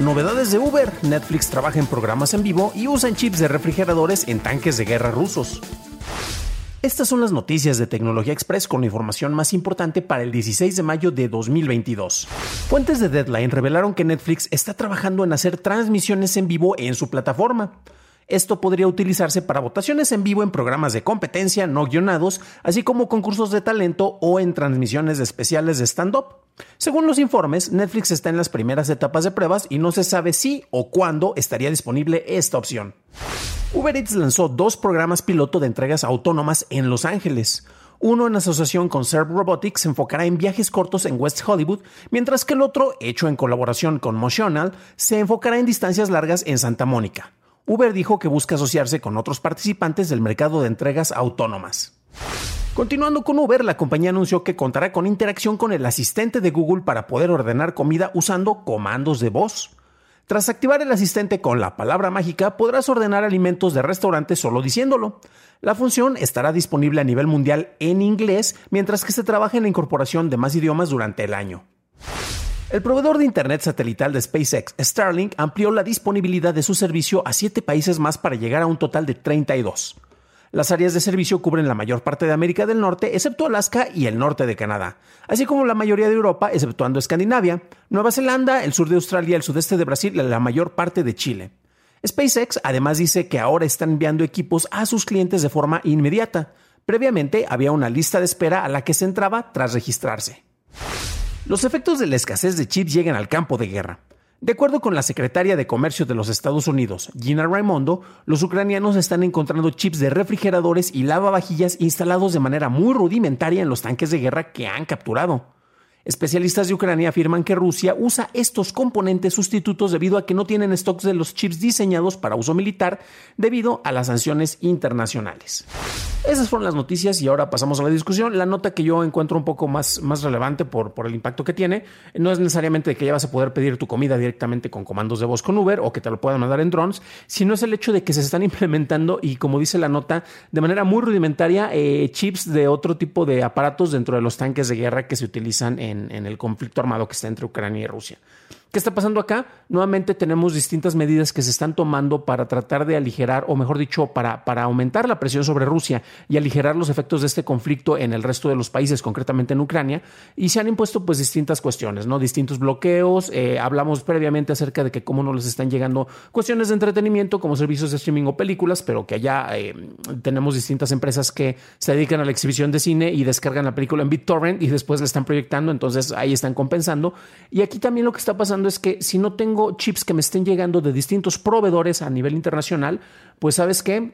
Novedades de Uber. Netflix trabaja en programas en vivo y usan chips de refrigeradores en tanques de guerra rusos. Estas son las noticias de Tecnología Express con la información más importante para el 16 de mayo de 2022. Fuentes de Deadline revelaron que Netflix está trabajando en hacer transmisiones en vivo en su plataforma. Esto podría utilizarse para votaciones en vivo en programas de competencia no guionados, así como concursos de talento o en transmisiones especiales de stand-up. Según los informes, Netflix está en las primeras etapas de pruebas y no se sabe si o cuándo estaría disponible esta opción. Uber Eats lanzó dos programas piloto de entregas autónomas en Los Ángeles. Uno en asociación con Serve Robotics se enfocará en viajes cortos en West Hollywood, mientras que el otro, hecho en colaboración con Motional, se enfocará en distancias largas en Santa Mónica. Uber dijo que busca asociarse con otros participantes del mercado de entregas autónomas. Continuando con Uber, la compañía anunció que contará con interacción con el asistente de Google para poder ordenar comida usando comandos de voz. Tras activar el asistente con la palabra mágica, podrás ordenar alimentos de restaurantes solo diciéndolo. La función estará disponible a nivel mundial en inglés, mientras que se trabaja en la incorporación de más idiomas durante el año. El proveedor de Internet satelital de SpaceX, Starlink, amplió la disponibilidad de su servicio a siete países más para llegar a un total de 32. Las áreas de servicio cubren la mayor parte de América del Norte, excepto Alaska y el norte de Canadá, así como la mayoría de Europa, exceptuando Escandinavia, Nueva Zelanda, el sur de Australia, el sudeste de Brasil y la mayor parte de Chile. SpaceX además dice que ahora están enviando equipos a sus clientes de forma inmediata. Previamente había una lista de espera a la que se entraba tras registrarse. Los efectos de la escasez de chips llegan al campo de guerra. De acuerdo con la secretaria de Comercio de los Estados Unidos, Gina Raimondo, los ucranianos están encontrando chips de refrigeradores y lavavajillas instalados de manera muy rudimentaria en los tanques de guerra que han capturado. Especialistas de Ucrania afirman que Rusia usa estos componentes sustitutos debido a que no tienen stocks de los chips diseñados para uso militar debido a las sanciones internacionales. Esas fueron las noticias y ahora pasamos a la discusión. La nota que yo encuentro un poco más, más relevante por, por el impacto que tiene no es necesariamente que ya vas a poder pedir tu comida directamente con comandos de voz con Uber o que te lo puedan mandar en drones, sino es el hecho de que se están implementando y como dice la nota, de manera muy rudimentaria, eh, chips de otro tipo de aparatos dentro de los tanques de guerra que se utilizan en en, el conflicto armado que está entre Ucrania y Rusia. ¿Qué está pasando acá? Nuevamente tenemos distintas medidas que se están tomando para tratar de aligerar, o mejor dicho, para, para aumentar la presión sobre Rusia y aligerar los efectos de este conflicto en el resto de los países, concretamente en Ucrania, y se han impuesto pues distintas cuestiones, ¿no? Distintos bloqueos. Eh, hablamos previamente acerca de que cómo no les están llegando cuestiones de entretenimiento como servicios de streaming o películas, pero que allá eh, tenemos distintas empresas que se dedican a la exhibición de cine y descargan la película en BitTorrent y después la están proyectando, entonces ahí están compensando. Y aquí también lo que está pasando es que si no tengo chips que me estén llegando de distintos proveedores a nivel internacional, pues sabes qué,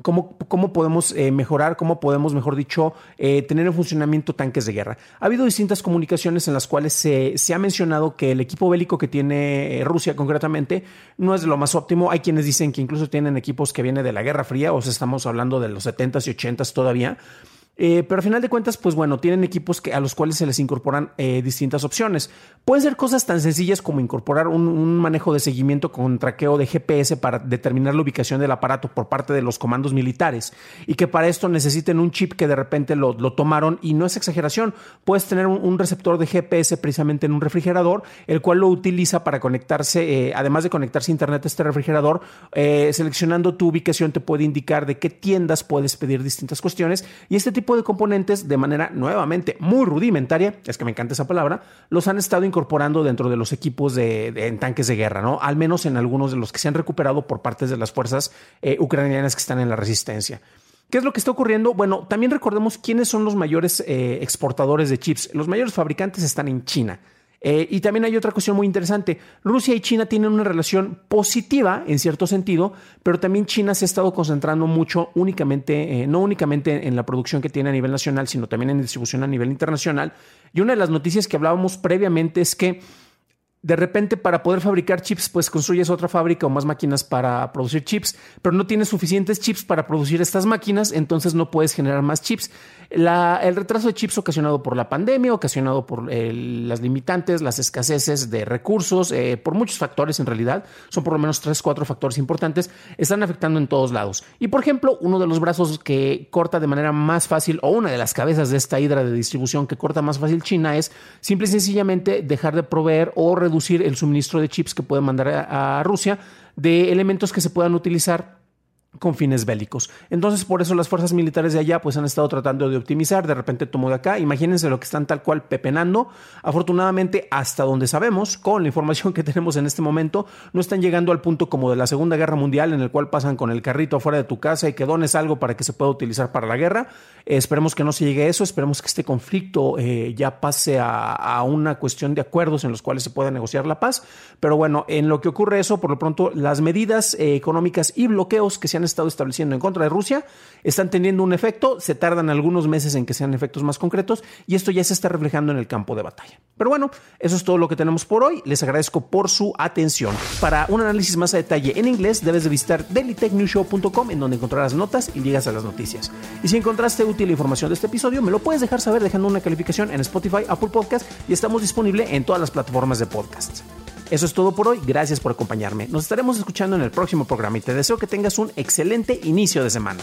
¿Cómo, ¿Cómo, podemos eh, mejorar, cómo podemos, mejor dicho, eh, tener en funcionamiento tanques de guerra? Ha habido distintas comunicaciones en las cuales se, se ha mencionado que el equipo bélico que tiene eh, Rusia concretamente no es de lo más óptimo. Hay quienes dicen que incluso tienen equipos que vienen de la Guerra Fría, o sea, estamos hablando de los 70s y 80s todavía. Eh, pero al final de cuentas, pues bueno, tienen equipos que, a los cuales se les incorporan eh, distintas opciones. Pueden ser cosas tan sencillas como incorporar un, manejo de seguimiento con traqueo de GPS para determinar la ubicación del aparato por parte de los comandos militares y que para esto necesiten un chip que de repente lo, tomaron y no es exageración. Puedes tener un, receptor de GPS precisamente en un refrigerador, el cual lo utiliza para conectarse, eh, además de conectarse a Internet a este refrigerador, seleccionando tu ubicación te puede indicar de qué tiendas puedes pedir distintas cuestiones y este tipo tipo de componentes de manera nuevamente muy rudimentaria, es que me encanta esa palabra, los han estado incorporando dentro de los equipos de, tanques de guerra, ¿no? Al menos en algunos de los que se han recuperado por partes de las fuerzas eh, ucranianas que están en la resistencia. ¿Qué es lo que está ocurriendo? Bueno, también recordemos quiénes son los mayores eh, exportadores de chips. Los mayores fabricantes están en China. Eh, y también hay otra cuestión muy interesante. Rusia y China tienen una relación positiva en cierto sentido, pero también China se ha estado concentrando mucho únicamente, eh, no únicamente en la producción que tiene a nivel nacional, sino también en distribución a nivel internacional. Y una de las noticias que hablábamos previamente es que de repente para poder fabricar chips, pues construyes otra fábrica o más máquinas para producir chips, pero no tienes suficientes chips para producir estas máquinas, entonces no puedes generar más chips. el retraso de chips ocasionado por la pandemia, ocasionado por eh, las limitantes, las escaseces de recursos, eh, por muchos factores en realidad, son por lo menos tres, cuatro factores importantes, están afectando en todos lados. Y por ejemplo, uno de los brazos que corta de manera más fácil, o una de las cabezas de esta hidra de distribución que corta más fácil China es simple y sencillamente dejar de proveer o reducir reducir el suministro de chips que puede mandar a, Rusia de elementos que se puedan utilizar con fines bélicos. Entonces, por eso las fuerzas militares de allá pues han estado tratando de optimizar, de repente tomó de acá, imagínense lo que están tal cual pepenando. Afortunadamente, hasta donde sabemos, con la información que tenemos en este momento, no están llegando al punto como de la Segunda Guerra Mundial en el cual pasan con el carrito afuera de tu casa y que dones algo para que se pueda utilizar para la guerra. Eh, esperemos que no se llegue a eso, esperemos que este conflicto eh, ya pase a, una cuestión de acuerdos en los cuales se pueda negociar la paz. Pero bueno, en lo que ocurre eso, por lo pronto, las medidas eh, económicas y bloqueos que se han estado estableciendo en contra de Rusia están teniendo un efecto, se tardan algunos meses en que sean efectos más concretos y esto ya se está reflejando en el campo de batalla. Pero bueno, eso es todo lo que tenemos por hoy. Les agradezco por su atención. Para un análisis más a detalle en inglés, debes de visitar dailytechnewshow.com en donde encontrarás notas y ligas a las noticias. Y si encontraste útil la información de este episodio, me lo puedes dejar saber dejando una calificación en Spotify, Apple Podcast y estamos disponibles en todas las plataformas de podcast. Eso es todo por hoy, gracias por acompañarme. Nos estaremos escuchando en el próximo programa y te deseo que tengas un excelente inicio de semana.